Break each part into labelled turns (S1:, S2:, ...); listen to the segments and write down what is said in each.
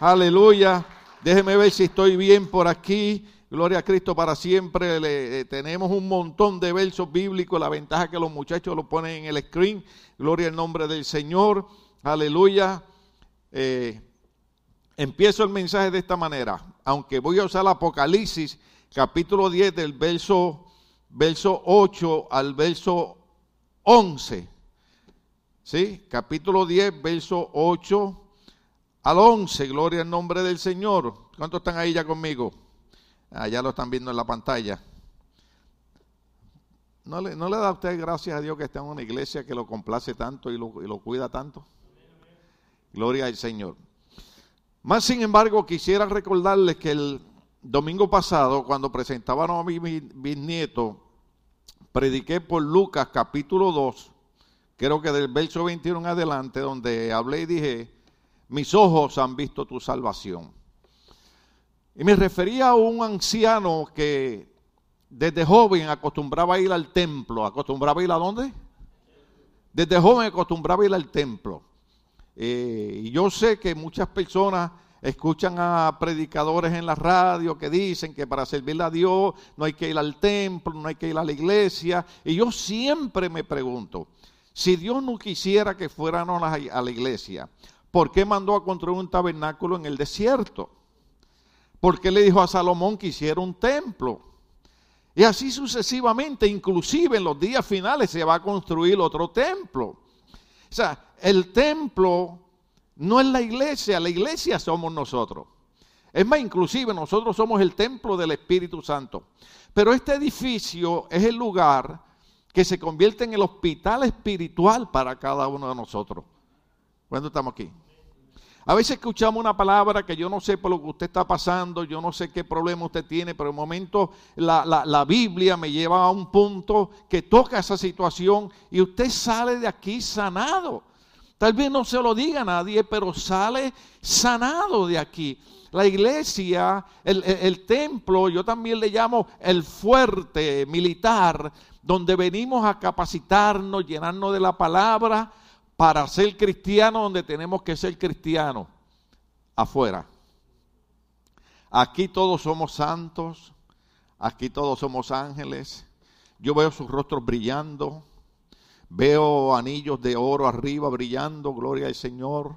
S1: Aleluya. Déjeme ver si estoy bien por aquí. Gloria a Cristo para siempre. Eh, tenemos un montón de versos bíblicos. La ventaja es que los muchachos lo ponen en el screen. Gloria al nombre del Señor. Aleluya. Eh, empiezo el mensaje de esta manera. Aunque voy a usar Apocalipsis, capítulo 10, del verso, verso 8 al verso 11. ¿Sí? Capítulo 10, verso 8 al 11, gloria al nombre del Señor. ¿Cuántos están ahí ya conmigo? Ah, ya lo están viendo en la pantalla. ¿No le, ¿No le, da a usted gracias a Dios que está en una iglesia que lo complace tanto y lo, cuida tanto? Gloria al Señor. Más sin embargo, quisiera recordarles que el domingo pasado, cuando presentaban a mi bisnieto, prediqué por Lucas capítulo 2, creo que del verso 21 en adelante, donde hablé y dije, mis ojos han visto tu salvación. Y me refería a un anciano que desde joven acostumbraba a ir al templo. ¿Acostumbraba a ir a dónde? Desde joven acostumbraba a ir al templo. Eh, y yo sé que muchas personas escuchan a predicadores en la radio que dicen que para servirle a Dios no hay que ir al templo, no hay que ir a la iglesia. Y yo siempre me pregunto, si Dios no quisiera que fuéramos a la iglesia, ¿Por qué mandó a construir un tabernáculo en el desierto? ¿Por qué le dijo a Salomón que hiciera un templo? Y así sucesivamente, inclusive en los días finales se va a construir otro templo. O sea, el templo no es la iglesia, la iglesia somos nosotros. Es más, inclusive nosotros somos el templo del Espíritu Santo. Pero este edificio es el lugar que se convierte en el hospital espiritual para cada uno de nosotros. ¿Cuándo estamos aquí? A veces escuchamos una palabra que yo no sé por lo que usted está pasando, yo no sé qué problema usted tiene, pero en momento la, la, Biblia me lleva a un punto que toca esa situación y usted sale de aquí sanado. Tal vez no se lo diga a nadie, pero sale sanado de aquí. La iglesia, el, el, templo, yo también le llamo el fuerte militar, donde venimos a capacitarnos, llenarnos de la palabra, para ser cristiano donde tenemos que ser cristianos, afuera. Aquí todos somos santos, aquí todos somos ángeles. Yo veo sus rostros brillando, veo anillos de oro arriba brillando, gloria al Señor.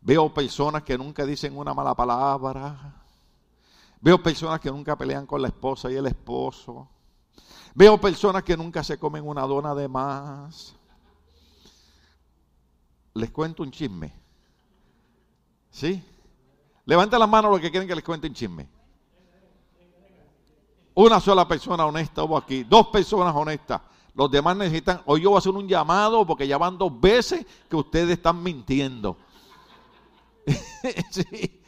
S1: Veo personas que nunca dicen una mala palabra. Veo personas que nunca pelean con la esposa y el esposo. Veo personas que nunca se comen una dona de más les cuento un chisme. ¿Sí? Levanta la mano los que quieren que les cuente un chisme. Una sola persona honesta hubo aquí, dos personas honestas. Los demás necesitan, hoy yo voy a hacer un llamado porque ya van dos veces que ustedes están mintiendo. sí.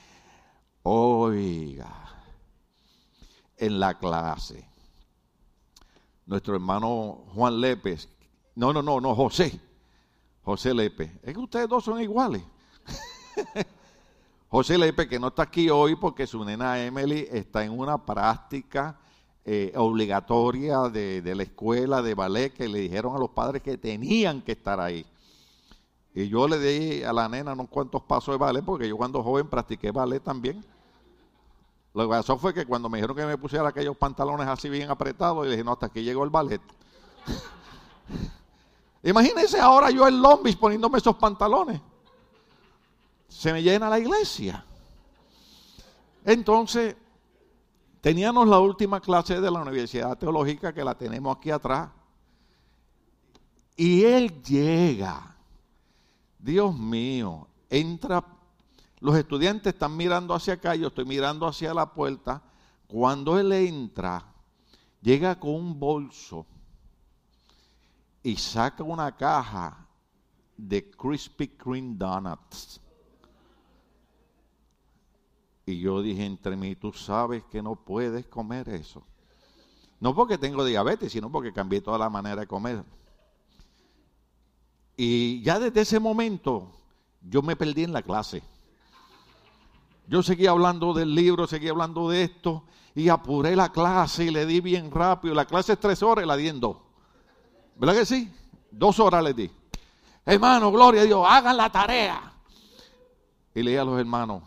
S1: Oiga, en la clase, nuestro hermano Juan Lépez, no, no, no, no, José, José Lepe. Es que ustedes dos son iguales. José Lepe, que no está aquí hoy porque su nena Emily está en una práctica eh, obligatoria de, la escuela de ballet que le dijeron a los padres que tenían que estar ahí. Y yo le di a la nena unos cuantos pasos de ballet porque yo cuando joven practiqué ballet también. Lo que pasó fue que cuando me dijeron que me pusiera aquellos pantalones así bien apretados, y dije, no, hasta aquí llegó el ballet. Imagínense ahora yo en Lombis poniéndome esos pantalones. Se me llena la iglesia. Entonces, teníamos la última clase de la Universidad Teológica que la tenemos aquí atrás. Y él llega. Dios mío, entra. Los estudiantes están mirando hacia acá, yo estoy mirando hacia la puerta. Cuando él entra, llega con un bolso y saca una caja de Krispy Kreme Donuts. Y yo dije entre mí, tú sabes que no puedes comer eso. No porque tengo diabetes, sino porque cambié toda la manera de comer. Y ya desde ese momento yo me perdí en la clase. Yo seguí hablando del libro, seguí hablando de esto y apuré la clase y le di bien rápido. La clase es tres horas y la di en dos. ¿Verdad que sí? Dos horas les di. Hermano, gloria a Dios, hagan la tarea. y le dije a los hermanos,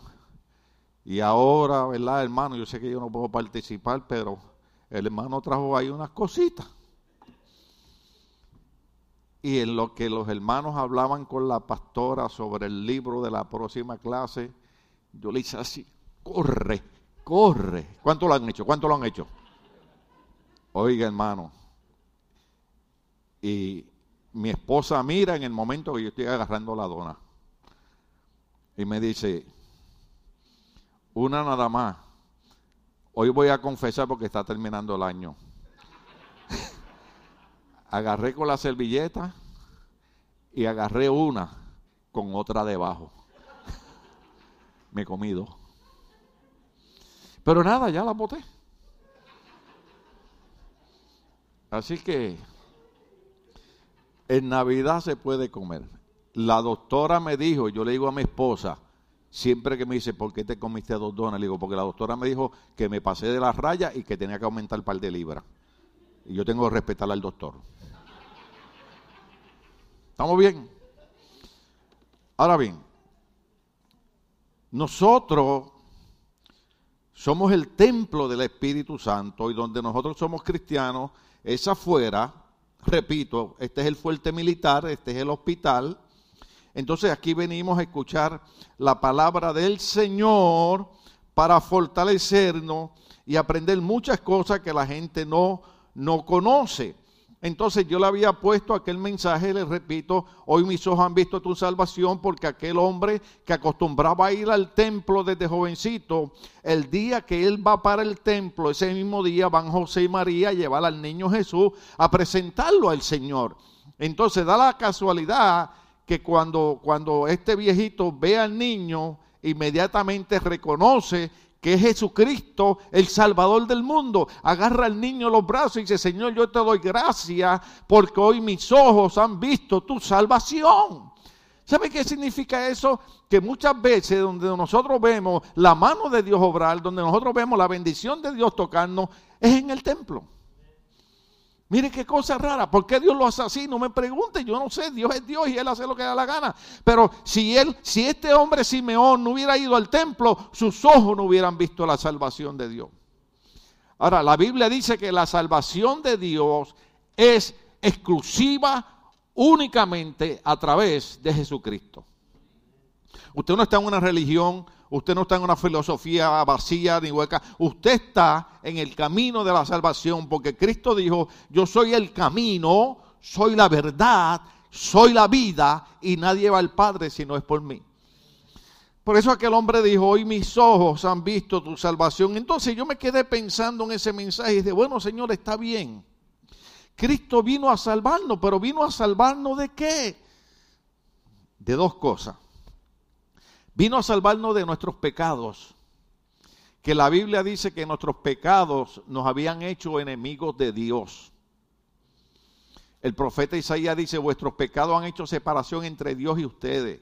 S1: y ahora, ¿verdad, hermano? Yo sé que yo no puedo participar, pero el hermano trajo ahí unas cositas. Y en lo que los hermanos hablaban con la pastora sobre el libro de la próxima clase, yo le hice así, corre, corre. ¿Cuánto lo han hecho? ¿Cuánto lo han hecho? Oiga, hermano. Y mi esposa mira en el momento que yo estoy agarrando la dona. Y me dice, una nada más. Hoy voy a confesar porque está terminando el año. agarré con la servilleta y agarré una con otra debajo. Me he comido. Pero nada, ya la boté. Así que en Navidad se puede comer. La doctora me dijo, yo le digo a mi esposa, siempre que me dice, ¿por qué te comiste dos donas? Le digo, porque la doctora me dijo que me pasé de la raya y que tenía que aumentar el par de libras. Y yo tengo que respetar al doctor. ¿Estamos bien? Ahora bien, nosotros somos el templo del Espíritu Santo y donde nosotros somos cristianos es afuera, repito, este es el fuerte militar, este es el hospital. Entonces aquí venimos a escuchar la palabra del Señor para fortalecernos y aprender muchas cosas que la gente no, no conoce. Entonces yo le había puesto aquel mensaje, le repito, hoy mis ojos han visto tu salvación porque aquel hombre que acostumbraba a ir al templo desde jovencito, el día que él va para el templo, ese mismo día van José y María a llevar al niño Jesús a presentarlo al Señor. Entonces da la casualidad que cuando, cuando este viejito ve al niño, inmediatamente reconoce que es Jesucristo, el Salvador del mundo. Agarra al niño los brazos y dice, Señor, yo te doy gracias porque hoy mis ojos han visto tu salvación. ¿Sabe qué significa eso? Que muchas veces donde nosotros vemos la mano de Dios obrar, donde nosotros vemos la bendición de Dios tocarnos, es en el templo. Mire qué cosa rara. ¿Por qué Dios lo hace así? No me pregunte. Yo no sé. Dios es Dios y Él hace lo que da la gana. Pero si él, si este hombre Simeón no hubiera ido al templo, sus ojos no hubieran visto la salvación de Dios. Ahora, la Biblia dice que la salvación de Dios es exclusiva únicamente a través de Jesucristo. Usted no está en una religión Usted no está en una filosofía vacía ni hueca. Usted está en el camino de la salvación porque Cristo dijo, yo soy el camino, soy la verdad, soy la vida y nadie va al Padre si no es por mí. Por eso aquel hombre dijo, hoy mis ojos han visto tu salvación. Entonces yo me quedé pensando en ese mensaje y dije, bueno Señor, está bien. Cristo vino a salvarnos, pero vino a salvarnos de qué? De dos cosas. Vino a salvarnos de nuestros pecados, que la Biblia dice que nuestros pecados nos habían hecho enemigos de Dios. El profeta Isaías dice, vuestros pecados han hecho separación entre Dios y ustedes.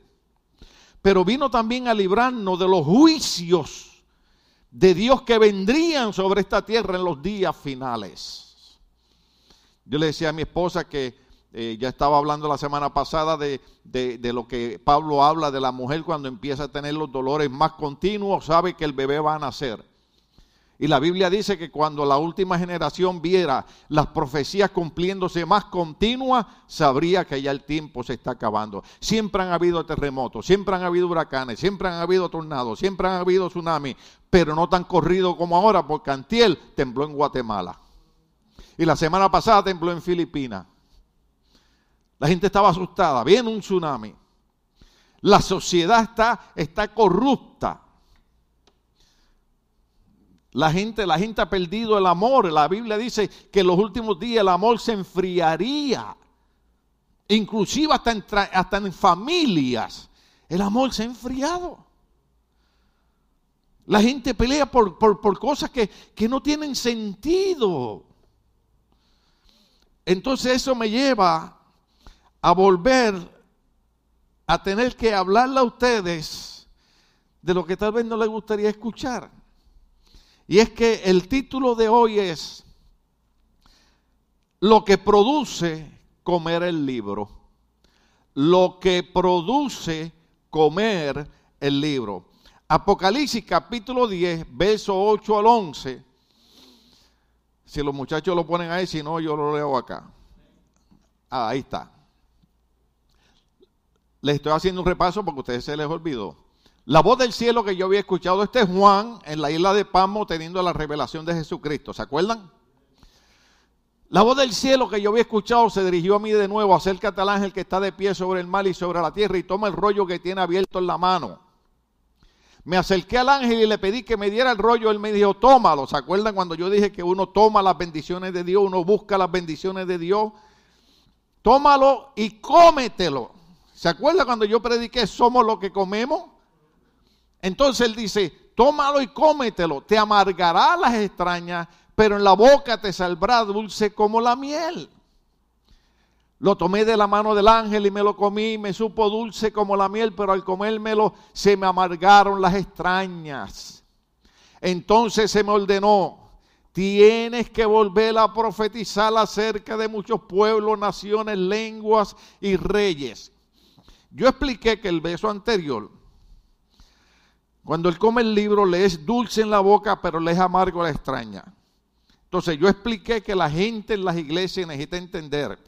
S1: Pero vino también a librarnos de los juicios de Dios que vendrían sobre esta tierra en los días finales. Yo le decía a mi esposa que eh, ya estaba hablando la semana pasada de, de, lo que Pablo habla de la mujer cuando empieza a tener los dolores más continuos, sabe que el bebé va a nacer. Y la Biblia dice que cuando la última generación viera las profecías cumpliéndose más continuas, sabría que ya el tiempo se está acabando. Siempre han habido terremotos, siempre han habido huracanes, siempre han habido tornados, siempre han habido tsunamis, pero no tan corrido como ahora, porque Antiel tembló en Guatemala. Y la semana pasada tembló en Filipinas. La gente estaba asustada, viene un tsunami. La sociedad está, está corrupta. La gente, la gente ha perdido el amor. La Biblia dice que en los últimos días el amor se enfriaría. Inclusive hasta en, hasta en familias. El amor se ha enfriado. La gente pelea por, por, cosas que, que no tienen sentido. Entonces eso me lleva a volver a tener que hablarle a ustedes de lo que tal vez no les gustaría escuchar. Y es que el título de hoy es Lo que produce comer el libro. Lo que produce comer el libro. Apocalipsis capítulo 10, verso 8 al 11. Si los muchachos lo ponen ahí, si no, yo lo leo acá. Ah, ahí está. Les estoy haciendo un repaso porque a ustedes se les olvidó. La voz del cielo que yo había escuchado, este es Juan en la isla de Pamo teniendo la revelación de Jesucristo. ¿Se acuerdan? La voz del cielo que yo había escuchado se dirigió a mí de nuevo, acércate al ángel que está de pie sobre el mar y sobre la tierra y toma el rollo que tiene abierto en la mano. Me acerqué al ángel y le pedí que me diera el rollo, él me dijo, tómalo. ¿Se acuerdan cuando yo dije que uno toma las bendiciones de Dios, uno busca las bendiciones de Dios? Tómalo y cómetelo. ¿Se acuerda cuando yo prediqué somos lo que comemos? Entonces él dice, tómalo y cómetelo, te amargará las extrañas pero en la boca te saldrá dulce como la miel. Lo tomé de la mano del ángel y me lo comí, me supo dulce como la miel, pero al comérmelo se me amargaron las extrañas. Entonces se me ordenó, tienes que volver a profetizar acerca de muchos pueblos, naciones, lenguas y reyes. Yo expliqué que el beso anterior, cuando él come el libro, le es dulce en la boca, pero le es amargo la extraña. Entonces yo expliqué que la gente en las iglesias necesita entender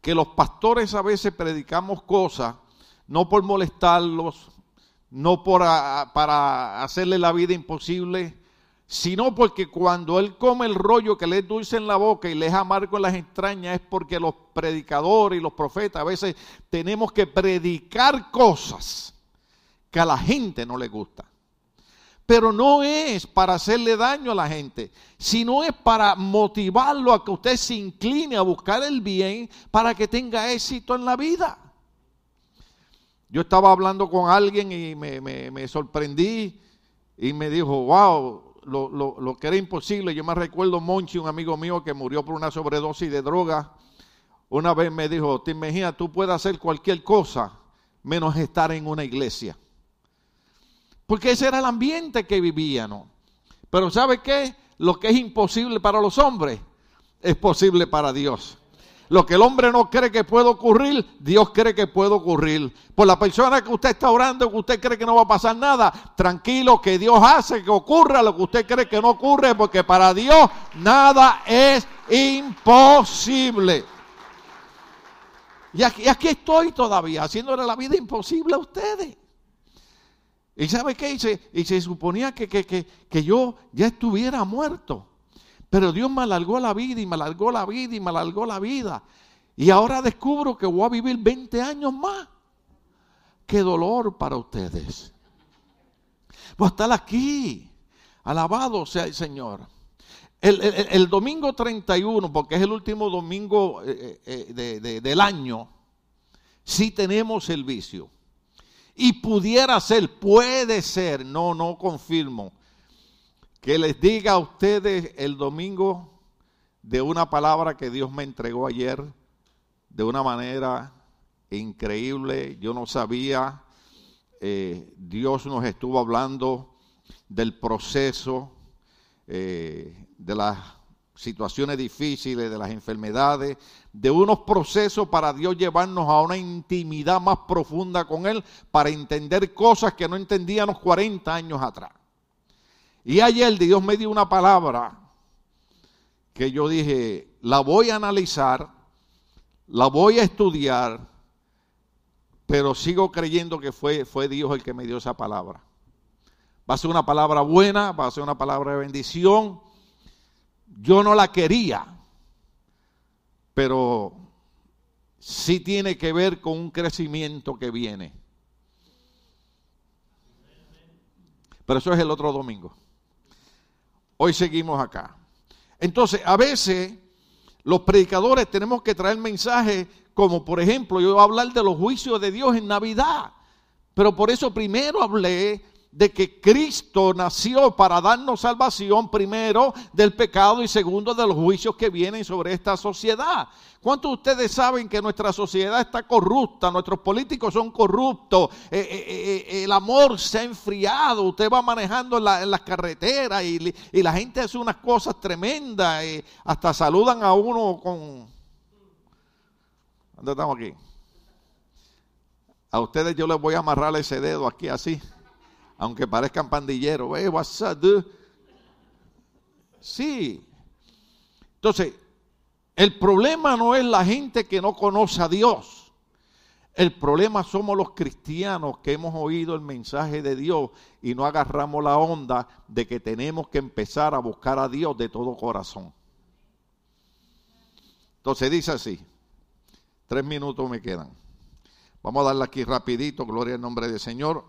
S1: que los pastores a veces predicamos cosas no por molestarlos, no por para hacerle la vida imposible, sino porque cuando él come el rollo que le es dulce en la boca y le es amargo en las extrañas, es porque los predicadores y los profetas a veces tenemos que predicar cosas que a la gente no le gusta pero no es para hacerle daño a la gente, sino es para motivarlo a que usted se incline a buscar el bien para que tenga éxito en la vida. Yo estaba hablando con alguien y me, sorprendí y me dijo, wow, lo, lo, que era imposible. Yo me recuerdo Monchi, un amigo mío que murió por una sobredosis de droga. Una vez me dijo, te imaginas, tú puedes hacer cualquier cosa menos estar en una iglesia. Porque ese era el ambiente que vivían. Pero ¿sabe qué? Lo que es imposible para los hombres es posible para Dios. Lo que el hombre no cree que puede ocurrir, Dios cree que puede ocurrir. Por la persona que usted está orando, que usted cree que no va a pasar nada, tranquilo que Dios hace que ocurra lo que usted cree que no ocurre, porque para Dios nada es imposible. Y aquí, estoy todavía, haciéndole la vida imposible a ustedes. ¿Y sabe qué? Y y se suponía que, que, yo ya estuviera muerto. Pero Dios me alargó la vida y me alargó la vida y me alargó la vida. Y ahora descubro que voy a vivir 20 años más. Qué dolor para ustedes. Voy a estar aquí. Alabado sea el Señor. El, domingo 31, porque es el último domingo eh, eh, del año, sí tenemos el vicio. Y pudiera ser, puede ser, no, no confirmo, que les diga a ustedes el domingo de una palabra que Dios me entregó ayer de una manera increíble. Yo no sabía, eh, Dios nos estuvo hablando del proceso, eh, de las situaciones difíciles, de las enfermedades, de unos procesos para Dios llevarnos a una intimidad más profunda con Él, para entender cosas que no entendíamos 40 años atrás. Y ayer Dios me dio una palabra que yo dije, la voy a analizar, la voy a estudiar, pero sigo creyendo que fue, fue Dios el que me dio esa palabra. Va a ser una palabra buena, va a ser una palabra de bendición yo no la quería, pero sí tiene que ver con un crecimiento que viene. Pero eso es el otro domingo. Hoy seguimos acá. Entonces, a veces los predicadores tenemos que traer mensajes como, por ejemplo, yo voy a hablar de los juicios de Dios en Navidad. Pero por eso primero hablé de que Cristo nació para darnos salvación, primero del pecado y segundo de los juicios que vienen sobre esta sociedad. ¿Cuántos de ustedes saben que nuestra sociedad está corrupta, nuestros políticos son corruptos, eh, eh, eh, el amor se ha enfriado, usted va manejando en, las carreteras y, y, la gente hace unas cosas tremendas, hasta saludan a uno con... ¿Dónde estamos aquí? A ustedes yo les voy a amarrar ese dedo aquí así, aunque parezcan pandilleros. Hey, what's up? Sí. Entonces, el problema no es la gente que no conoce a Dios. El problema somos los cristianos que hemos oído el mensaje de Dios y no agarramos la onda de que tenemos que empezar a buscar a Dios de todo corazón. Entonces dice así, tres minutos me quedan. Vamos a darle aquí rapidito, gloria al nombre del Señor.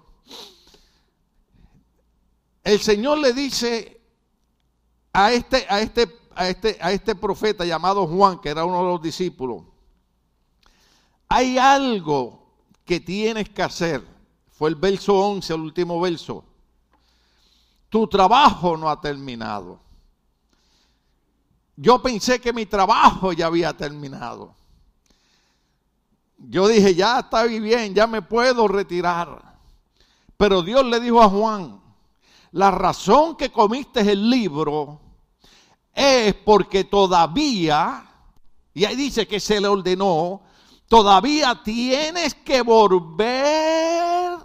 S1: El Señor le dice a este, a este, a este, a este profeta llamado Juan, que era uno de los discípulos, hay algo que tienes que hacer. Fue el verso 11, el último verso. Tu trabajo no ha terminado. Yo pensé que mi trabajo ya había terminado. Yo dije, ya está bien, ya me puedo retirar. Pero Dios le dijo a Juan, la razón que comiste el libro es porque todavía, y ahí dice que se le ordenó, todavía tienes que volver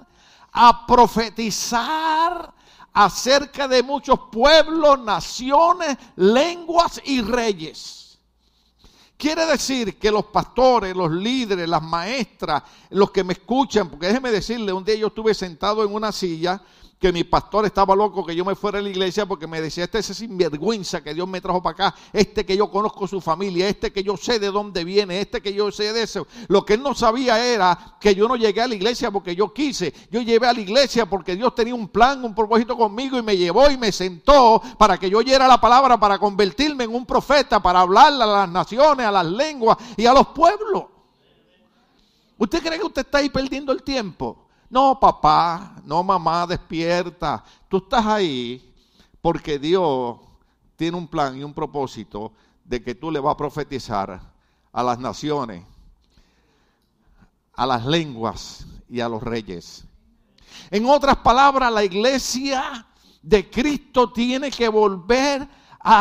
S1: a profetizar acerca de muchos pueblos, naciones, lenguas y reyes. Quiere decir que los pastores, los líderes, las maestras, los que me escuchan, porque déjeme decirle, un día yo estuve sentado en una silla que mi pastor estaba loco que yo me fuera a la iglesia porque me decía, este es sinvergüenza que Dios me trajo para acá, este que yo conozco su familia, este que yo sé de dónde viene, este que yo sé de eso. Lo que él no sabía era que yo no llegué a la iglesia porque yo quise, yo llevé a la iglesia porque Dios tenía un plan, un propósito conmigo y me llevó y me sentó para que yo oyera la palabra, para convertirme en un profeta, para hablarle a las naciones, a las lenguas y a los pueblos. ¿Usted cree que usted está ahí perdiendo el tiempo? No, papá, no, mamá, despierta. Tú estás ahí porque Dios tiene un plan y un propósito de que tú le vas a profetizar a las naciones, a las lenguas y a los reyes. En otras palabras, la iglesia de Cristo tiene que volver a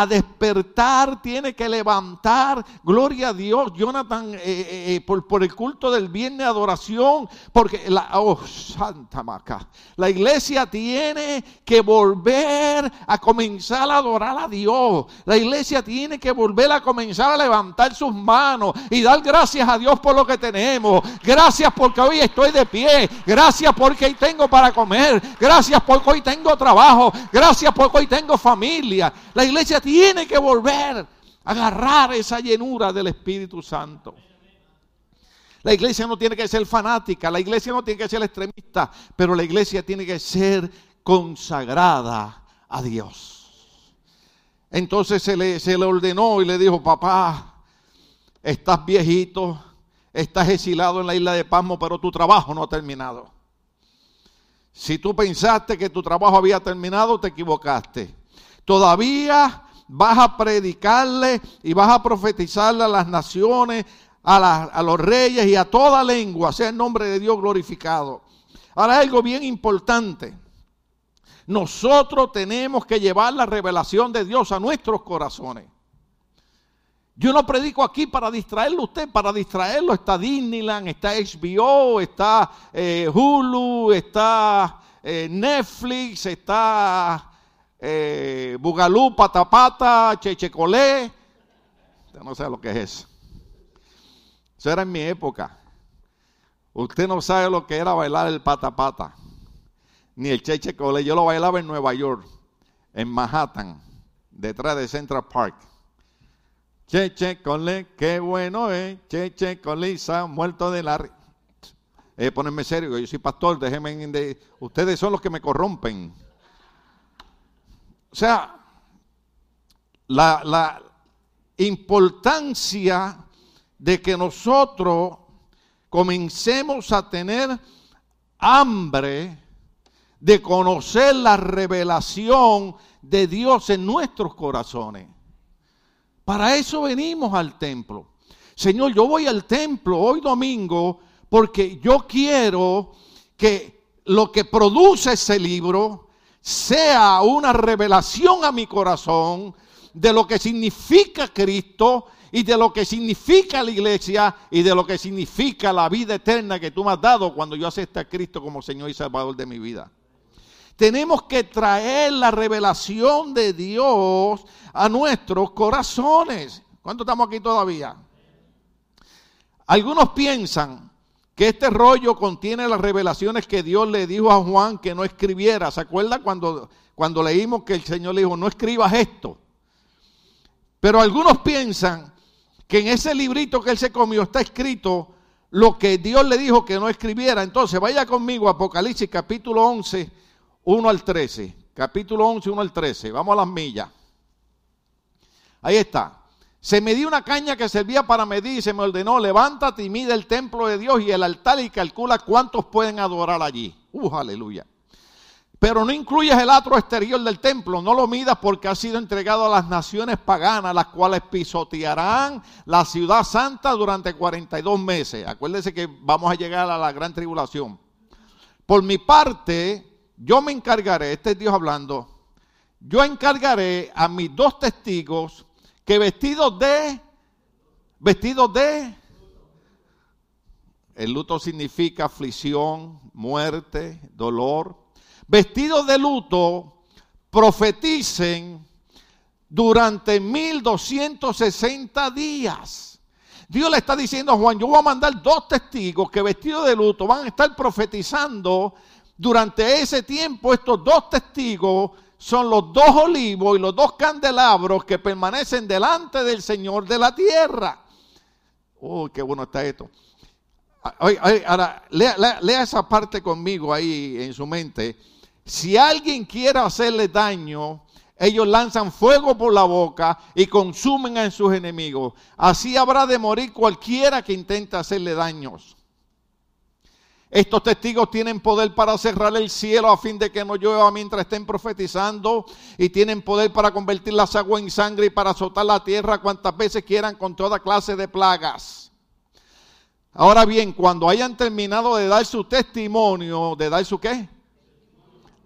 S1: despertar, tiene que levantar. Gloria a Dios, Jonathan, eh, eh, eh, por, el culto del viernes de adoración, porque la, oh, Santa Maca, la iglesia tiene que volver a comenzar a adorar a Dios. La iglesia tiene que volver a comenzar a levantar sus manos y dar gracias a Dios por lo que tenemos. Gracias porque hoy estoy de pie. Gracias porque hoy tengo para comer. Gracias porque hoy tengo trabajo. Gracias porque hoy tengo familia. La iglesia tiene que volver a agarrar esa llenura del Espíritu Santo. La iglesia no tiene que ser fanática, la iglesia no tiene que ser extremista, pero la iglesia tiene que ser consagrada a Dios. Entonces se le, se le ordenó y le dijo, papá, estás viejito, estás exilado en la isla de Pasmo, pero tu trabajo no ha terminado. Si tú pensaste que tu trabajo había terminado, te equivocaste. Todavía vas a predicarle y vas a profetizarle a las naciones, a, los reyes y a toda lengua, sea el nombre de Dios glorificado. Ahora algo bien importante. Nosotros tenemos que llevar la revelación de Dios a nuestros corazones. Yo no predico aquí para distraerlo usted, para distraerlo está Disneyland, está HBO, está eh, Hulu, está eh, Netflix, está eh, bugalú, patapata, chechecolé. Usted no sabe lo que es eso. Eso era en mi época. Usted no sabe lo que era bailar el patapata, ni el chechecolé. Yo lo bailaba en Nueva York, en Manhattan, detrás de Central Park. Cheche cole, qué bueno es. Cheche colisa, muerto de la. Eh, ponerme serio, yo soy pastor, déjenme. De, ustedes son los que me corrompen. O sea, la, importancia de que nosotros comencemos a tener hambre de conocer la revelación de Dios en nuestros corazones. Para eso venimos al templo. Señor, yo voy al templo hoy domingo porque yo quiero que lo que produce ese libro sea una revelación a mi corazón de lo que significa Cristo y de lo que significa la iglesia y de lo que significa la vida eterna que tú me has dado cuando yo acepto a Cristo como Señor y Salvador de mi vida. Tenemos que traer la revelación de Dios a nuestros corazones. ¿Cuánto estamos aquí todavía? Algunos piensan que este rollo contiene las revelaciones que Dios le dijo a Juan que no escribiera. ¿Se acuerda cuando, cuando leímos que el Señor le dijo, no escribas esto? Pero algunos piensan que en ese librito que él se comió está escrito lo que Dios le dijo que no escribiera. Entonces, vaya conmigo a Apocalipsis capítulo 11, 1 al 13. Capítulo 11, 1 al 13. Vamos a las millas. Ahí está. Se me dio una caña que servía para medir y se me ordenó, levántate y mide el templo de Dios y el altar y calcula cuántos pueden adorar allí. Uh, aleluya. Pero no incluyas el atro exterior del templo, no lo midas porque ha sido entregado a las naciones paganas, las cuales pisotearán la ciudad santa durante 42 meses. Acuérdense que vamos a llegar a la gran tribulación. Por mi parte, yo me encargaré, este es Dios hablando, yo encargaré a mis dos testigos que vestidos de, vestidos de, el luto significa aflicción, muerte, dolor. Vestidos de luto, profeticen durante 1260 días. Dios le está diciendo a Juan, yo voy a mandar dos testigos que vestidos de luto van a estar profetizando durante ese tiempo. Estos dos testigos son los dos olivos y los dos candelabros que permanecen delante del Señor de la tierra. Oh, qué bueno está esto. Ahora, lea, esa parte conmigo ahí en su mente. Si alguien quiere hacerle daño, ellos lanzan fuego por la boca y consumen a sus enemigos. Así habrá de morir cualquiera que intente hacerle daños. Estos testigos tienen poder para cerrar el cielo a fin de que no llueva mientras estén profetizando y tienen poder para convertir las aguas en sangre y para azotar la tierra cuantas veces quieran con toda clase de plagas. Ahora bien, cuando hayan terminado de dar su testimonio, de dar su qué?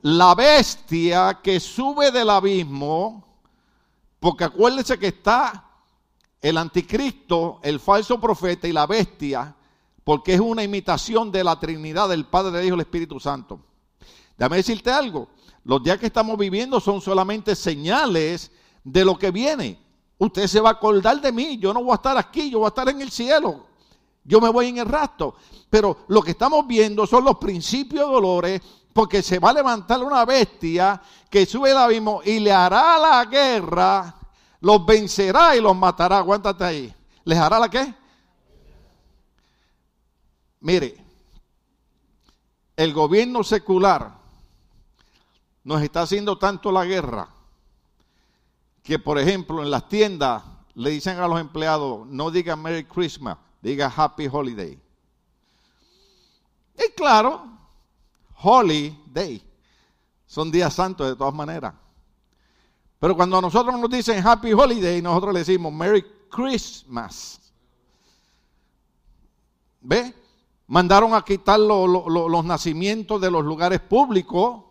S1: La bestia que sube del abismo, porque acuérdense que está el anticristo, el falso profeta y la bestia porque es una imitación de la Trinidad del Padre, del Hijo y el Espíritu Santo. Déjame decirte algo, los días que estamos viviendo son solamente señales de lo que viene. Usted se va a acordar de mí, yo no voy a estar aquí, yo voy a estar en el cielo. Yo me voy en el rastro. Pero lo que estamos viendo son los principios de dolores, porque se va a levantar una bestia que sube el abismo y le hará la guerra, los vencerá y los matará. Aguántate ahí. ¿Les hará la qué? Mire, el gobierno secular nos está haciendo tanto la guerra que, por ejemplo, en las tiendas le dicen a los empleados, no digan Merry Christmas, diga Happy Holiday. Y claro, Holiday, son días santos de todas maneras. Pero cuando a nosotros nos dicen Happy Holiday, nosotros le decimos Merry Christmas. ¿Ve? Mandaron a quitar los nacimientos de los lugares públicos.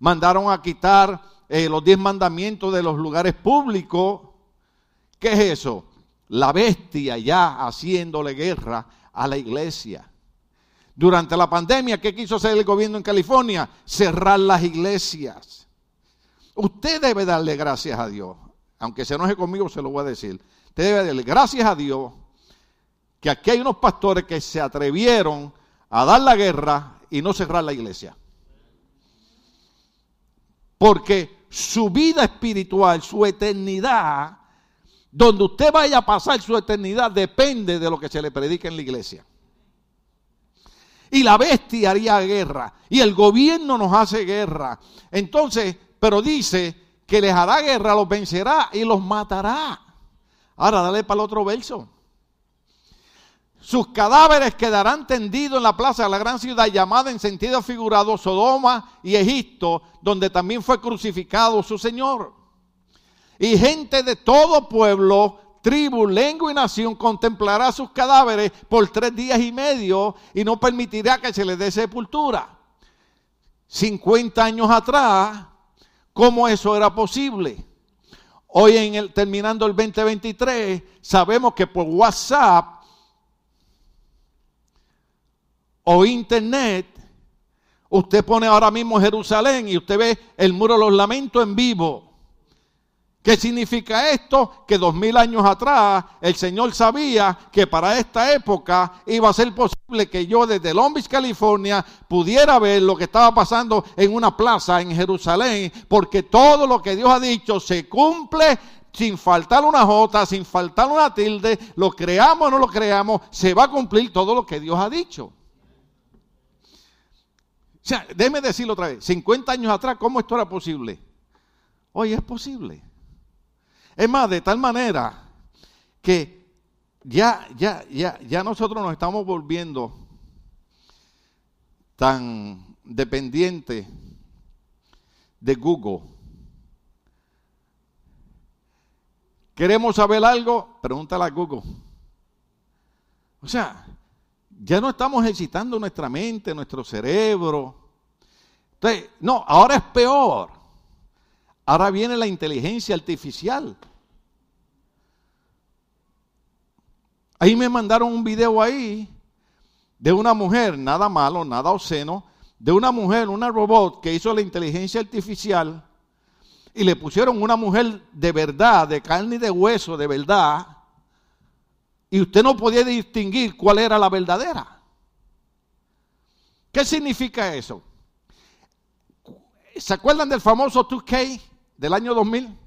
S1: Mandaron a quitar eh, los diez mandamientos de los lugares públicos. ¿Qué es eso? La bestia ya haciéndole guerra a la iglesia. Durante la pandemia, ¿qué quiso hacer el gobierno en California? Cerrar las iglesias. Usted debe darle gracias a Dios. Aunque se enoje conmigo, se lo voy a decir. Usted debe darle gracias a Dios que aquí hay unos pastores que se atrevieron a dar la guerra y no cerrar la iglesia. Porque su vida espiritual, su eternidad, donde usted vaya a pasar su eternidad, depende de lo que se le predica en la iglesia. Y la bestia haría guerra. Y el gobierno nos hace guerra. Entonces, pero dice que les hará guerra, los vencerá y los matará. Ahora, dale para el otro verso. Sus cadáveres quedarán tendidos en la plaza de la gran ciudad llamada en sentido figurado Sodoma y Egipto, donde también fue crucificado su Señor. Y gente de todo pueblo, tribu, lengua y nación contemplará sus cadáveres por tres días y medio y no permitirá que se les dé sepultura. 50 años atrás, ¿cómo eso era posible? Hoy en el, terminando el 2023, sabemos que por WhatsApp o internet, usted pone ahora mismo Jerusalén y usted ve el muro de los lamentos en vivo. ¿Qué significa esto? Que dos mil años atrás el Señor sabía que para esta época iba a ser posible que yo desde Long Beach, California, pudiera ver lo que estaba pasando en una plaza en Jerusalén, porque todo lo que Dios ha dicho se cumple sin faltar una jota, sin faltar una tilde, lo creamos o no lo creamos, se va a cumplir todo lo que Dios ha dicho. O sea, déjeme decirlo otra vez, 50 años atrás, ¿cómo esto era posible? Hoy es posible. Es más, de tal manera que ya, ya, ya, ya nosotros nos estamos volviendo tan dependientes de Google. ¿Queremos saber algo? Pregúntale a Google. O sea, ya no estamos ejercitando nuestra mente, nuestro cerebro. Entonces, no, ahora es peor. Ahora viene la inteligencia artificial. Ahí me mandaron un video ahí de una mujer, nada malo, nada obsceno, de una mujer, una robot que hizo la inteligencia artificial y le pusieron una mujer de verdad, de carne y de hueso, de verdad, y usted no podía distinguir cuál era la verdadera. ¿Qué significa eso? ¿Se acuerdan del famoso 2K? del año 2000.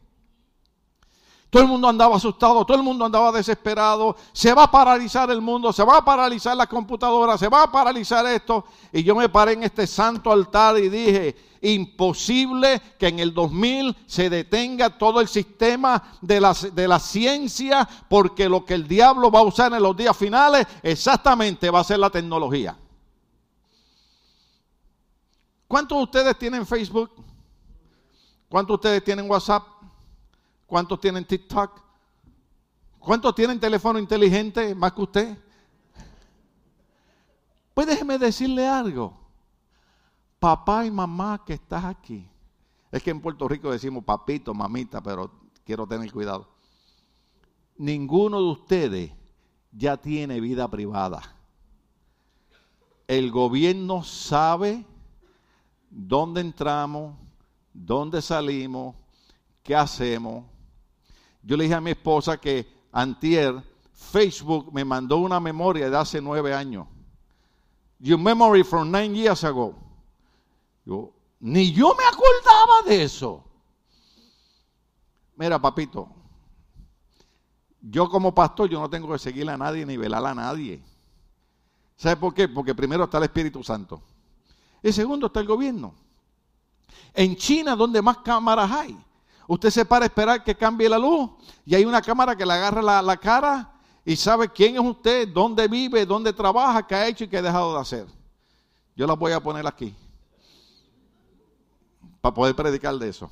S1: Todo el mundo andaba asustado, todo el mundo andaba desesperado. Se va a paralizar el mundo, se va a paralizar la computadora, se va a paralizar esto. Y yo me paré en este santo altar y dije, imposible que en el 2000 se detenga todo el sistema de la, de la ciencia, porque lo que el diablo va a usar en los días finales exactamente va a ser la tecnología. ¿Cuántos de ustedes tienen Facebook? ¿Cuántos de ustedes tienen WhatsApp? ¿Cuántos tienen TikTok? ¿Cuántos tienen teléfono inteligente más que usted? Pues déjeme decirle algo. Papá y mamá que estás aquí. Es que en Puerto Rico decimos papito, mamita, pero quiero tener cuidado. Ninguno de ustedes ya tiene vida privada. El gobierno sabe dónde entramos, dónde salimos, qué hacemos. Yo le dije a mi esposa que antier Facebook me mandó una memoria de hace nueve años. Your memory from nine years ago. Yo, ni yo me acordaba de eso. Mira, papito, yo como pastor yo no tengo que seguir a nadie ni velar a nadie. ¿Sabe por qué? Porque primero está el Espíritu Santo. Y segundo está el gobierno. En China, donde más cámaras hay, usted se para a esperar que cambie la luz y hay una cámara que le agarra la, la cara y sabe quién es usted, dónde vive, dónde trabaja, qué ha hecho y qué ha dejado de hacer. Yo la voy a poner aquí para poder predicar de eso.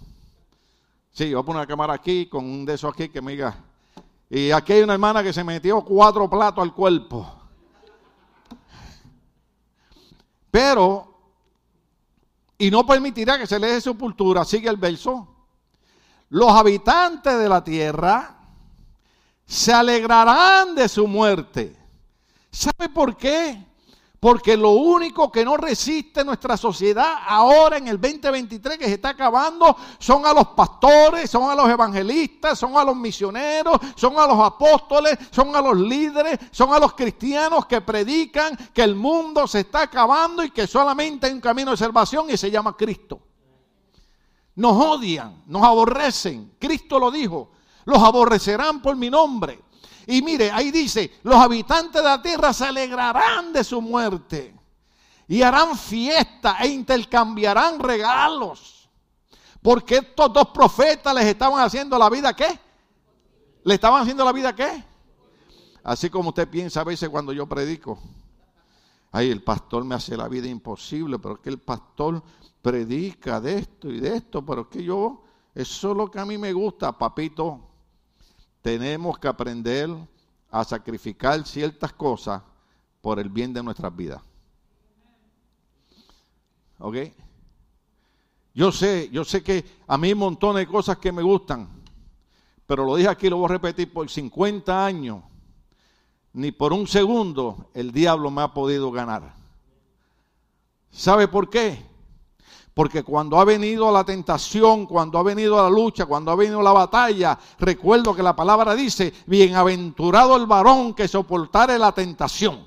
S1: Sí, voy a poner una cámara aquí con un de esos aquí que me diga. Y aquí hay una hermana que se metió cuatro platos al cuerpo. Pero y no permitirá que se le dé sepultura. Sigue el verso. Los habitantes de la tierra se alegrarán de su muerte. ¿Sabe por qué? Porque lo único que no resiste nuestra sociedad ahora en el 2023 que se está acabando son a los pastores, son a los evangelistas, son a los misioneros, son a los apóstoles, son a los líderes, son a los cristianos que predican que el mundo se está acabando y que solamente hay un camino de salvación y se llama Cristo. Nos odian, nos aborrecen. Cristo lo dijo, los aborrecerán por mi nombre. Y mire, ahí dice, los habitantes de la tierra se alegrarán de su muerte y harán fiesta e intercambiarán regalos. Porque estos dos profetas les estaban haciendo la vida qué? ¿Le estaban haciendo la vida qué? Así como usted piensa a veces cuando yo predico. Ay, el pastor me hace la vida imposible, pero es que el pastor predica de esto y de esto, pero es que yo, eso es lo que a mí me gusta, papito tenemos que aprender a sacrificar ciertas cosas por el bien de nuestras vidas. ¿Ok? Yo sé, yo sé que a mí hay un montón de cosas que me gustan, Pero lo dije aquí, lo voy a repetir por 50 años. Ni por un segundo el diablo me ha podido ganar. ¿Sabe por qué? Porque cuando ha venido la tentación, cuando ha venido la lucha, cuando ha venido la batalla, recuerdo que la palabra dice, bienaventurado el varón que soportare la tentación.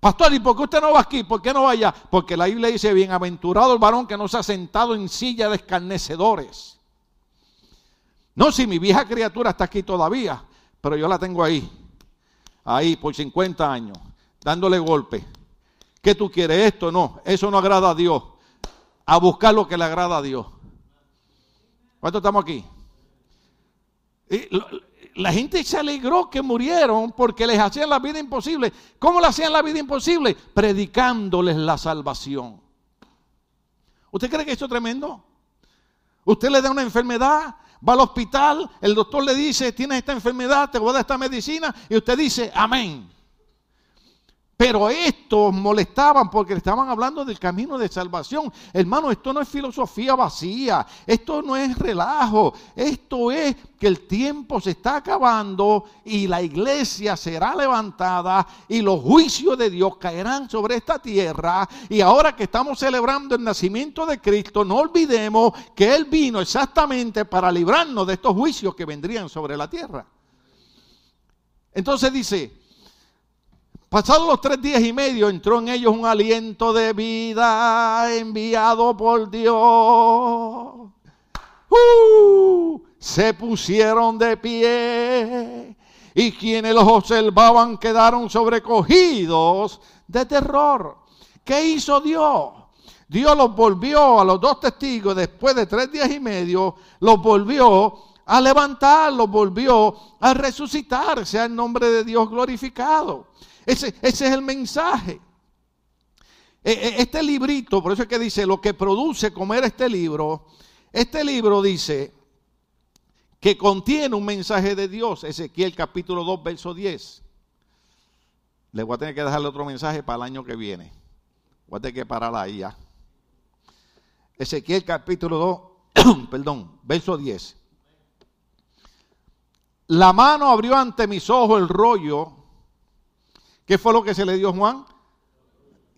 S1: Pastor, ¿y por qué usted no va aquí? ¿Por qué no va allá? Porque la Biblia dice, bienaventurado el varón que no se ha sentado en silla de escarnecedores. No, si mi vieja criatura está aquí todavía, pero yo la tengo ahí, ahí por 50 años, dándole golpe. ¿Qué tú quieres? Esto no, eso no agrada a Dios. A buscar lo que le agrada a Dios. ¿Cuántos estamos aquí? la gente se alegró que murieron porque les hacían la vida imposible. ¿Cómo le hacían la vida imposible? Predicándoles la salvación. ¿Usted cree que esto es tremendo? Usted le da una enfermedad, va al hospital, el doctor le dice, tienes esta enfermedad, te voy a dar esta medicina, y usted dice, amén. Pero estos molestaban porque le estaban hablando del camino de salvación. Hermano, esto no es filosofía vacía, esto no es relajo, esto es que el tiempo se está acabando y la iglesia será levantada y los juicios de Dios caerán sobre esta tierra. Y ahora que estamos celebrando el nacimiento de Cristo, no olvidemos que Él vino exactamente para librarnos de estos juicios que vendrían sobre la tierra. Entonces dice, Pasados los tres días y medio entró en ellos un aliento de vida enviado por Dios. ¡Uh! se pusieron de pie y quienes los observaban quedaron sobrecogidos de terror. ¿Qué hizo Dios? Dios los volvió a los dos testigos después de tres días y medio, los volvió a levantar, los volvió a resucitar, sea el nombre de Dios glorificado. Ese, es el mensaje. E, e, este librito, por eso es que dice lo que produce comer este libro, este libro dice que contiene un mensaje de Dios, Ezequiel capítulo 2, verso 10. Le voy a tener que dejarle otro mensaje para el año que viene. Voy a tener que parar ahí ya. Ezequiel capítulo 2, perdón, verso 10. La mano abrió ante mis ojos el rollo ¿Qué fue lo que se le dio Juan?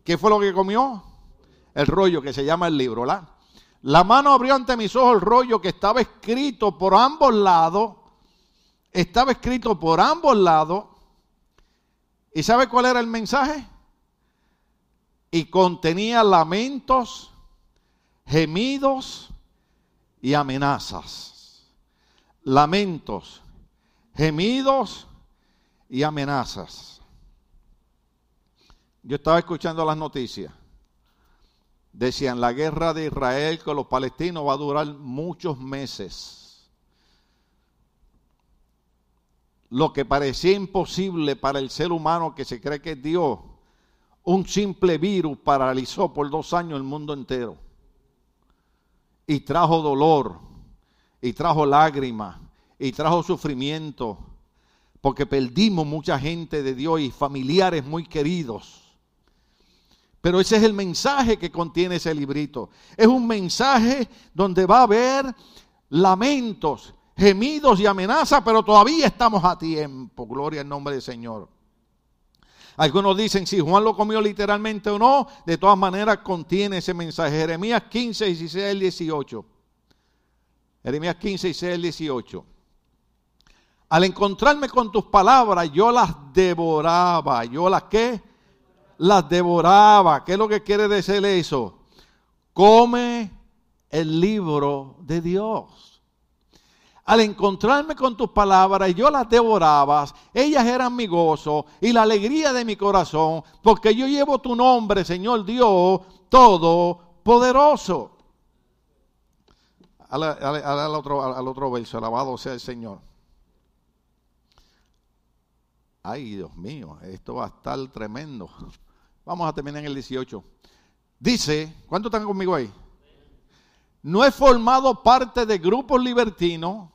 S1: ¿Qué fue lo que comió? El rollo que se llama el libro, ¿la? La mano abrió ante mis ojos el rollo que estaba escrito por ambos lados. Estaba escrito por ambos lados. ¿Y sabe cuál era el mensaje? Y contenía lamentos, gemidos y amenazas. Lamentos, gemidos y amenazas. Yo estaba escuchando las noticias. Decían, la guerra de Israel con los palestinos va a durar muchos meses. Lo que parecía imposible para el ser humano que se cree que es Dios, un simple virus paralizó por dos años el mundo entero. Y trajo dolor, y trajo lágrimas, y trajo sufrimiento, porque perdimos mucha gente de Dios y familiares muy queridos. Pero ese es el mensaje que contiene ese librito. Es un mensaje donde va a haber lamentos, gemidos y amenazas, pero todavía estamos a tiempo. Gloria al nombre del Señor. Algunos dicen si Juan lo comió literalmente o no, de todas maneras contiene ese mensaje. Jeremías 15, 16 18. Jeremías 15, 16 18. Al encontrarme con tus palabras, yo las devoraba. ¿Yo las qué? Las devoraba. ¿Qué es lo que quiere decir eso? Come el libro de Dios. Al encontrarme con tus palabras, yo las devoraba, ellas eran mi gozo y la alegría de mi corazón, porque yo llevo tu nombre, Señor Dios Todopoderoso. Al, al, otro, al otro verso, alabado sea el Señor. Ay, Dios mío, esto va a estar tremendo. Vamos a terminar en el 18. Dice, ¿cuántos están conmigo ahí? No he formado parte de grupos libertinos,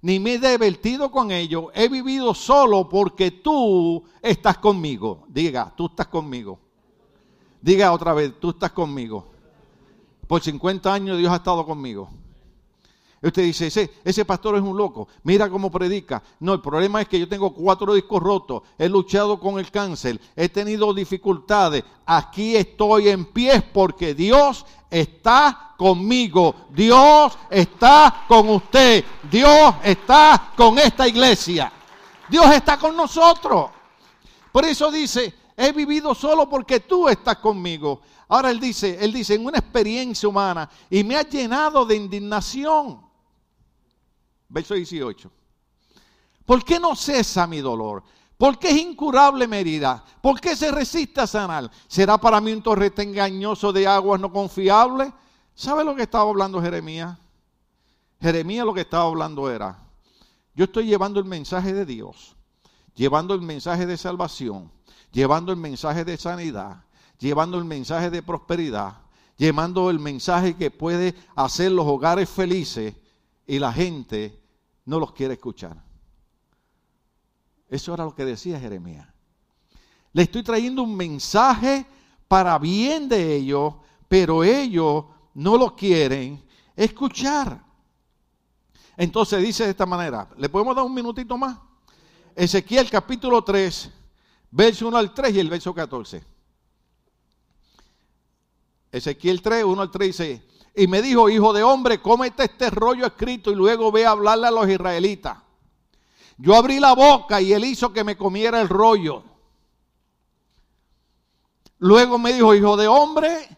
S1: ni me he divertido con ellos. He vivido solo porque tú estás conmigo. Diga, tú estás conmigo. Diga otra vez, tú estás conmigo. Por 50 años Dios ha estado conmigo. Usted dice, ese, ese pastor es un loco, mira cómo predica. No, el problema es que yo tengo cuatro discos rotos, he luchado con el cáncer, he tenido dificultades. Aquí estoy en pie porque Dios está conmigo, Dios está con usted, Dios está con esta iglesia, Dios está con nosotros. Por eso dice, he vivido solo porque tú estás conmigo. Ahora él dice, él dice, en una experiencia humana y me ha llenado de indignación. Verso 18. ¿Por qué no cesa mi dolor? ¿Por qué es incurable mi herida? ¿Por qué se resiste a sanar? ¿Será para mí un torrete engañoso de aguas no confiable? ¿Sabe lo que estaba hablando Jeremías? Jeremías lo que estaba hablando era, yo estoy llevando el mensaje de Dios, llevando el mensaje de salvación, llevando el mensaje de sanidad, llevando el mensaje de prosperidad, llevando el mensaje que puede hacer los hogares felices y la gente no los quiere escuchar. Eso era lo que decía Jeremías. Le estoy trayendo un mensaje para bien de ellos, pero ellos no lo quieren escuchar. Entonces dice de esta manera, ¿le podemos dar un minutito más? Ezequiel capítulo 3, verso 1 al 3 y el verso 14. Ezequiel 3, 1 al 3 dice, y me dijo, hijo de hombre, cómete este rollo escrito y luego ve a hablarle a los israelitas. Yo abrí la boca y él hizo que me comiera el rollo. Luego me dijo, hijo de hombre,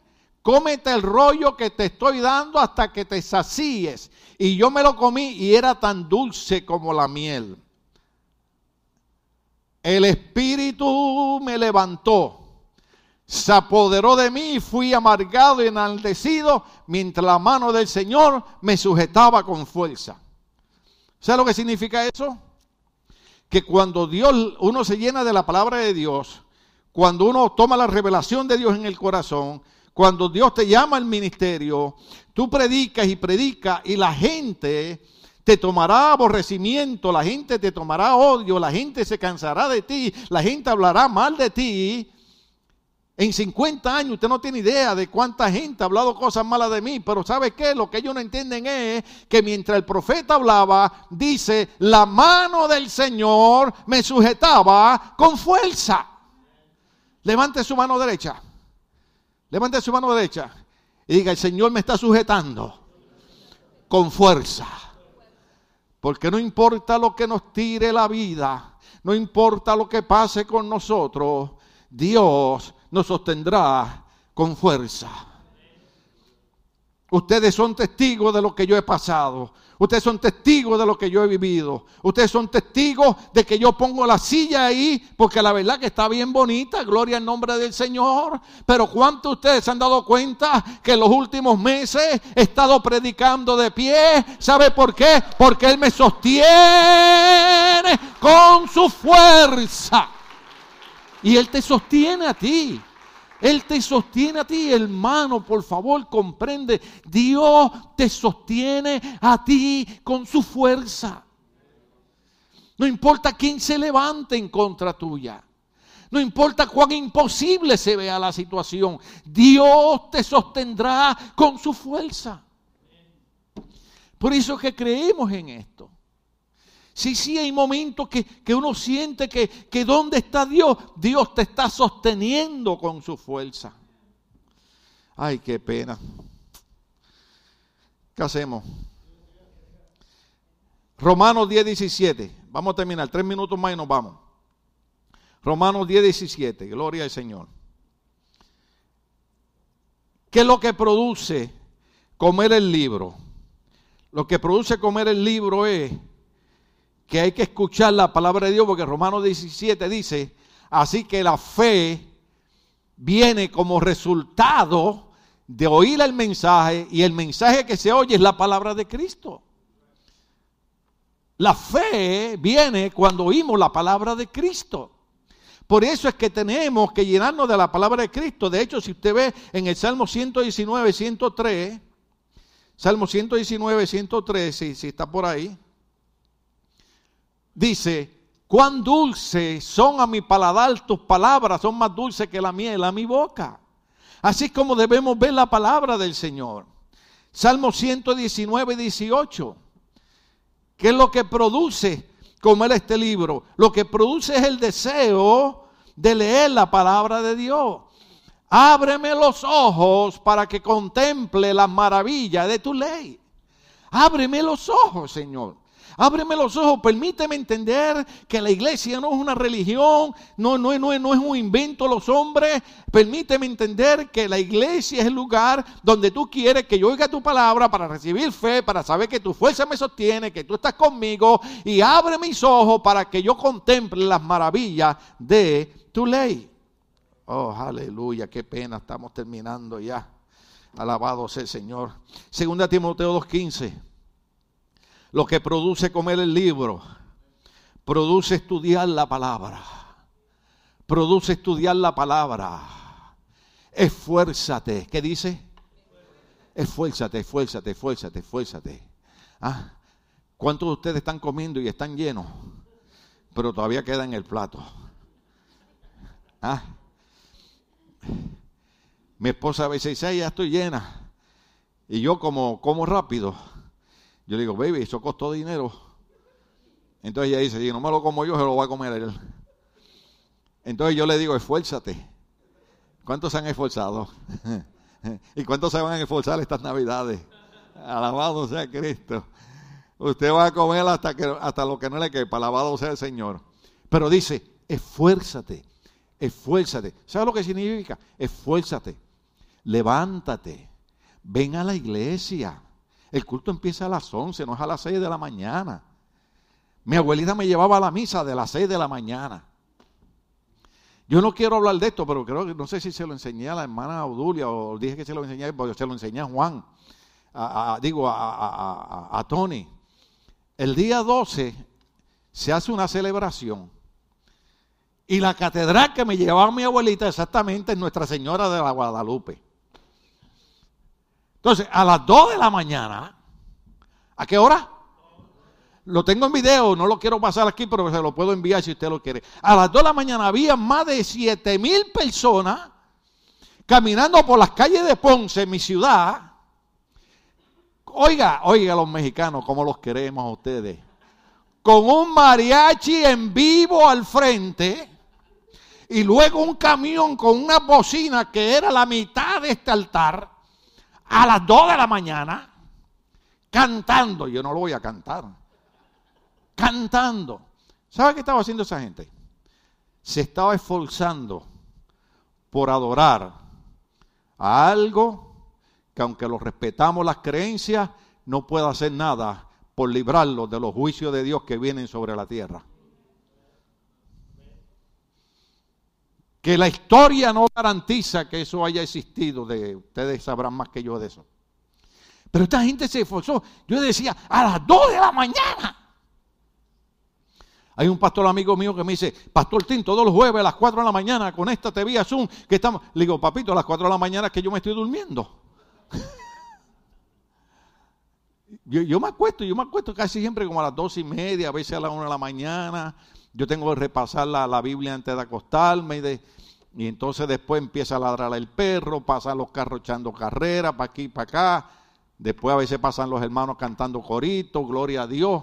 S1: cómete el rollo que te estoy dando hasta que te sacíes. Y yo me lo comí y era tan dulce como la miel. El espíritu me levantó se apoderó de mí y fui amargado y enaltecido mientras la mano del Señor me sujetaba con fuerza. ¿Sabe lo que significa eso? Que cuando Dios, uno se llena de la palabra de Dios, cuando uno toma la revelación de Dios en el corazón, cuando Dios te llama al ministerio, tú predicas y predicas y la gente te tomará aborrecimiento, la gente te tomará odio, la gente se cansará de ti, la gente hablará mal de ti, en 50 años usted no tiene idea de cuánta gente ha hablado cosas malas de mí, pero ¿sabe qué? Lo que ellos no entienden es que mientras el profeta hablaba, dice, la mano del Señor me sujetaba con fuerza. Levante su mano derecha. Levante su mano derecha y diga, el Señor me está sujetando con fuerza. Porque no importa lo que nos tire la vida, no importa lo que pase con nosotros, Dios nos sostendrá con fuerza. Ustedes son testigos de lo que yo he pasado. Ustedes son testigos de lo que yo he vivido. Ustedes son testigos de que yo pongo la silla ahí porque la verdad que está bien bonita. Gloria al nombre del Señor. Pero ¿cuántos de ustedes se han dado cuenta que en los últimos meses he estado predicando de pie? ¿Sabe por qué? Porque Él me sostiene con su fuerza. Y Él te sostiene a ti. Él te sostiene a ti, hermano, por favor, comprende. Dios te sostiene a ti con su fuerza. No importa quién se levante en contra tuya. No importa cuán imposible se vea la situación. Dios te sostendrá con su fuerza. Por eso que creemos en esto. Sí, sí, hay momentos que, uno siente que, que ¿dónde está Dios? Dios te está sosteniendo con su fuerza. Ay, qué pena. ¿Qué hacemos? Romanos 10, 17. Vamos a terminar. Tres minutos más y nos vamos. Romanos 10, 17. Gloria al Señor. ¿Qué es lo que produce comer el libro? Lo que produce comer el libro es que hay que escuchar la palabra de Dios, porque Romanos 17 dice, así que la fe viene como resultado de oír el mensaje y el mensaje que se oye es la palabra de Cristo. La fe viene cuando oímos la palabra de Cristo. Por eso es que tenemos que llenarnos de la palabra de Cristo. De hecho, si usted ve en el Salmo 119, 103, Salmo 119, 103, si, si está por ahí, dice, cuán dulces son a mi paladar tus palabras, son más dulces que la miel a mi boca. Así como debemos ver la palabra del Señor. Salmo 119, 18. ¿Qué es lo que produce comer este libro? Lo que produce es el deseo de leer la palabra de Dios. Ábreme los ojos para que contemple las maravillas de tu ley. Ábreme los ojos, Señor. Ábreme los ojos, permíteme entender que la iglesia no es una religión, no, es un invento los hombres. Permíteme entender que la iglesia es el lugar donde tú quieres que yo oiga tu palabra para recibir fe, para saber que tu fuerza me sostiene, que tú estás conmigo. Y abre mis ojos para que yo contemple las maravillas de tu ley. Oh, aleluya, qué pena, estamos terminando ya. Alabado sea el Señor. Segunda Timoteo 2.15 lo que produce comer el libro, produce estudiar la palabra, produce estudiar la palabra. Esfuérzate, ¿qué dice? Esfuérzate, esfuérzate, esfuérzate, esfuérzate. ¿Ah? ¿Cuántos de ustedes están comiendo y están llenos? Pero todavía queda en el plato. ¿Ah? Mi esposa a veces dice, ya estoy llena. Y yo como como rápido, yo le digo, baby, eso costó dinero. Entonces ella dice, si no me lo como yo, se lo va a comer él. Entonces yo le digo, esfuérzate. ¿Cuántos se han esforzado? ¿Y cuántos se van a esforzar estas navidades? Alabado sea Cristo. Usted va a comer hasta, que, hasta lo que no le quepa. Alabado sea el Señor. Pero dice, esfuérzate, esfuérzate. ¿Sabes lo que significa? Esfuérzate, levántate, ven a la iglesia. El culto empieza a las 11, no es a las 6 de la mañana. Mi abuelita me llevaba a la misa de las 6 de la mañana. Yo no quiero hablar de esto, pero creo que no sé si se lo enseñé a la hermana Odulia o dije que se lo enseñé, porque se lo enseñé a Juan, digo a, a Tony. El día 12 se hace una celebración y la catedral que me llevaba mi abuelita exactamente es Nuestra Señora de la Guadalupe. Entonces, a las 2 de la mañana, ¿a qué hora? Lo tengo en video, no lo quiero pasar aquí, pero se lo puedo enviar si usted lo quiere. A las 2 de la mañana había más de 7 mil personas caminando por las calles de Ponce, mi ciudad. Oiga, oiga los mexicanos, como los queremos a ustedes. Con un mariachi en vivo al frente y luego un camión con una bocina que era la mitad de este altar a las 2 de la mañana cantando. Yo no lo voy a cantar. Cantando. ¿Sabe qué estaba haciendo esa gente? Se estaba esforzando por adorar a algo que aunque lo respetamos las creencias, no puede hacer nada por librarlo de los juicios de Dios que vienen sobre la tierra. Que la historia no garantiza que eso haya existido, de, ustedes sabrán más que yo de eso. Pero esta gente se esforzó. Yo decía, a las 2 de la mañana. Hay un pastor amigo mío que me dice, Pastor Tim, todos los jueves a las 4 de la mañana, con esta te vía Zoom, que estamos. Le digo, papito, a las 4 de la mañana que yo me estoy durmiendo. yo, me acuesto, yo me acuesto casi siempre como a las 2 y media, a veces a las 1 de la mañana. Yo tengo que repasar la, la Biblia antes de acostarme y de, y entonces después empieza a ladrar el perro, pasan los carros echando carrera para aquí, para acá. Después a veces pasan los hermanos cantando coritos, gloria a Dios.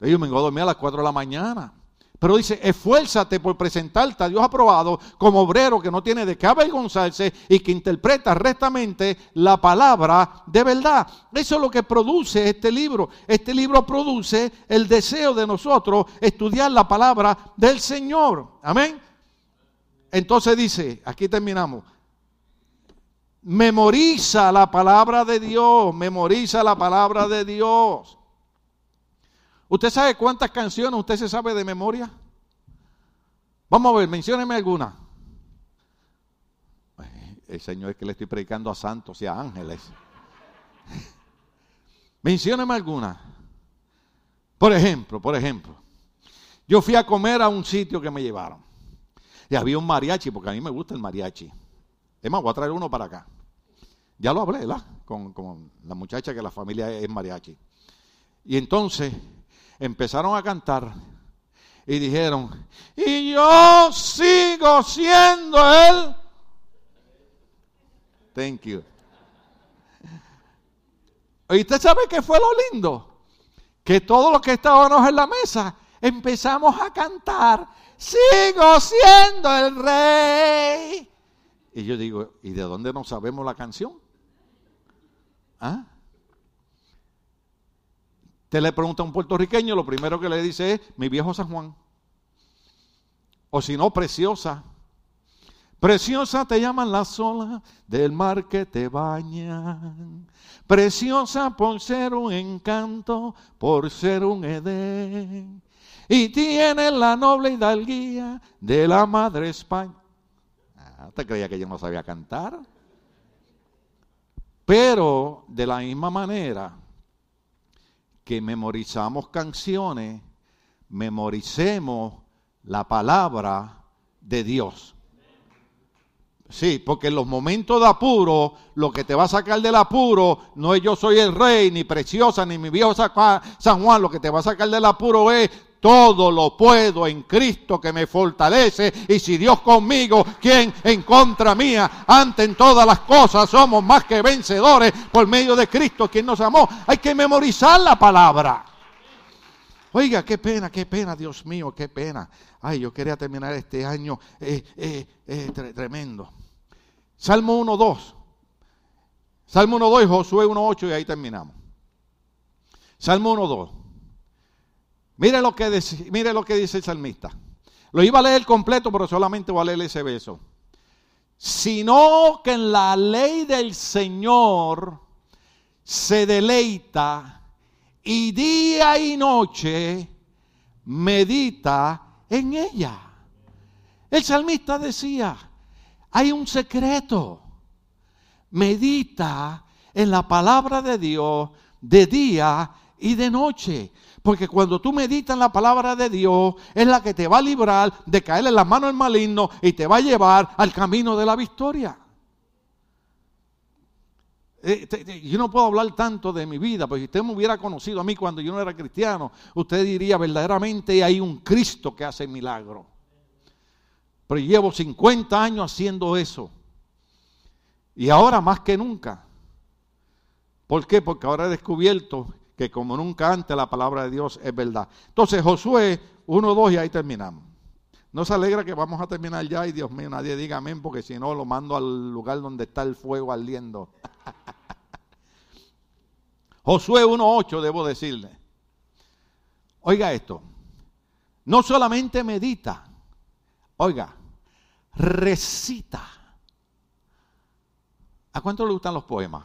S1: Yo me vengo a dormir a las 4 de la mañana. Pero dice, esfuérzate por presentarte a Dios aprobado como obrero que no tiene de qué avergonzarse y que interpreta rectamente la palabra de verdad. Eso es lo que produce este libro. Este libro produce el deseo de nosotros estudiar la palabra del Señor. Amén. Entonces dice, aquí terminamos, memoriza la palabra de Dios, memoriza la palabra de Dios. ¿Usted sabe cuántas canciones usted se sabe de memoria? Vamos a ver, mencióneme alguna. El Señor es que le estoy predicando a santos y a ángeles. mencióneme alguna. Por ejemplo, por ejemplo, yo fui a comer a un sitio que me llevaron. Y había un mariachi, porque a mí me gusta el mariachi. Es más, voy a traer uno para acá. Ya lo hablé, ¿verdad? Con, con la muchacha que la familia es mariachi. Y entonces empezaron a cantar y dijeron, y yo sigo siendo él. Thank you. ¿Y usted sabe qué fue lo lindo? Que todos los que estábamos en la mesa empezamos a cantar, sigo siendo el rey. Y yo digo, ¿y de dónde no sabemos la canción? ¿Ah? Te le pregunta a un puertorriqueño, lo primero que le dice es, mi viejo San Juan. O si no, preciosa. Preciosa te llaman las olas del mar que te bañan. Preciosa por ser un encanto, por ser un Edén. Y tiene la noble hidalguía de la madre España. Ah, ¿Te creía que yo no sabía cantar? Pero de la misma manera que memorizamos canciones, memoricemos la palabra de Dios. Sí, porque en los momentos de apuro, lo que te va a sacar del apuro no es yo soy el rey, ni preciosa, ni mi viejo San Juan, lo que te va a sacar del apuro es todo lo puedo en Cristo que me fortalece. Y si Dios conmigo, ¿quién en contra mía? Ante en todas las cosas somos más que vencedores por medio de Cristo, quien nos amó. Hay que memorizar la palabra. Oiga, qué pena, qué pena, Dios mío, qué pena. Ay, yo quería terminar este año eh, eh, eh, tremendo. Salmo 1.2. Salmo 1.2 y Josué 1.8 y ahí terminamos. Salmo 1.2. Mire lo, que dice el salmista. Lo iba a leer completo, pero solamente voy a leer ese beso. Sino que en la ley del Señor se deleita y día y noche medita en ella. El salmista decía, hay un secreto. Medita en la palabra de Dios de día y de noche. Porque cuando tú meditas en la palabra de Dios, es la que te va a librar de caer en las manos del maligno y te va a llevar al camino de la victoria. Eh, yo no puedo hablar tanto de mi vida, porque si usted me hubiera conocido a mí cuando yo no era cristiano, usted diría verdaderamente hay un Cristo que hace milagro. Pero llevo 50 años haciendo eso. Y ahora más que nunca. ¿Por qué? Porque ahora he descubierto que como nunca antes la palabra de Dios es verdad. Entonces Josué 1, 2 y ahí terminamos. No se alegra que vamos a terminar ya y Dios mío, nadie diga amén porque si no lo mando al lugar donde está el fuego ardiendo. Josué 1.8, debo decirle. Oiga esto. No solamente medita, oiga, recita. ¿A cuánto le gustan los poemas?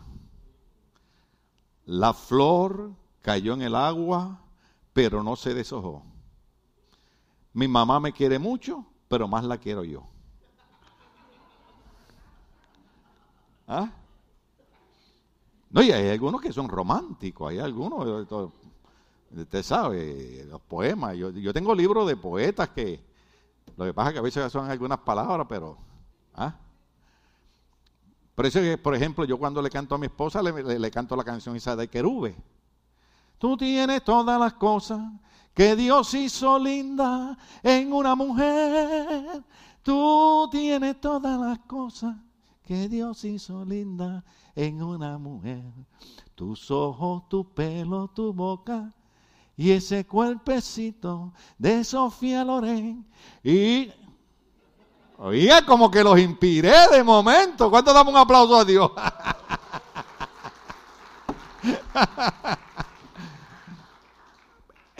S1: La flor cayó en el agua, pero no se deshojó. Mi mamá me quiere mucho, pero más la quiero yo. ¿Ah? No, y hay algunos que son románticos, hay algunos, usted sabe, los poemas. Yo, tengo libros de poetas que, lo que pasa es que a veces son algunas palabras, pero... ¿ah? Por eso que, por ejemplo, yo cuando le canto a mi esposa, le, canto la canción esa de Querube. Tú tienes todas las cosas que Dios hizo linda en una mujer. Tú tienes todas las cosas que Dios hizo linda en una mujer. Tus ojos, tu pelo, tu boca y ese cuerpecito de Sofía Loren. Y oiga, como que los inspiré de momento. ¿Cuánto damos un aplauso a Dios?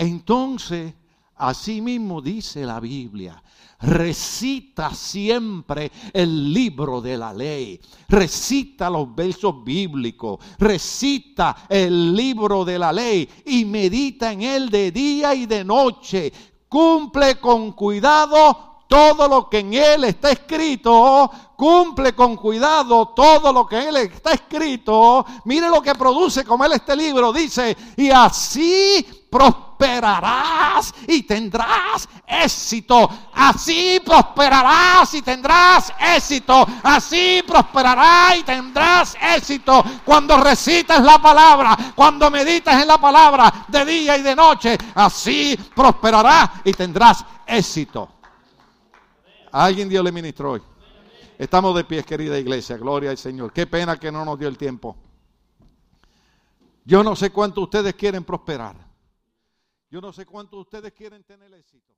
S1: Entonces, así mismo dice la Biblia, recita siempre el libro de la ley, recita los versos bíblicos, recita el libro de la ley y medita en él de día y de noche. Cumple con cuidado todo lo que en él está escrito, cumple con cuidado todo lo que en él está escrito. Mire lo que produce como él este libro, dice, y así prosperarás y tendrás éxito. Así prosperarás y tendrás éxito. Así prosperarás y tendrás éxito. Cuando recitas la palabra, cuando meditas en la palabra de día y de noche, así prosperarás y tendrás éxito. alguien Dios le ministró hoy. Estamos de pies, querida iglesia. Gloria al Señor. Qué pena que no nos dio el tiempo. Yo no sé cuánto ustedes quieren prosperar. Yo no sé cuánto ustedes quieren tener éxito.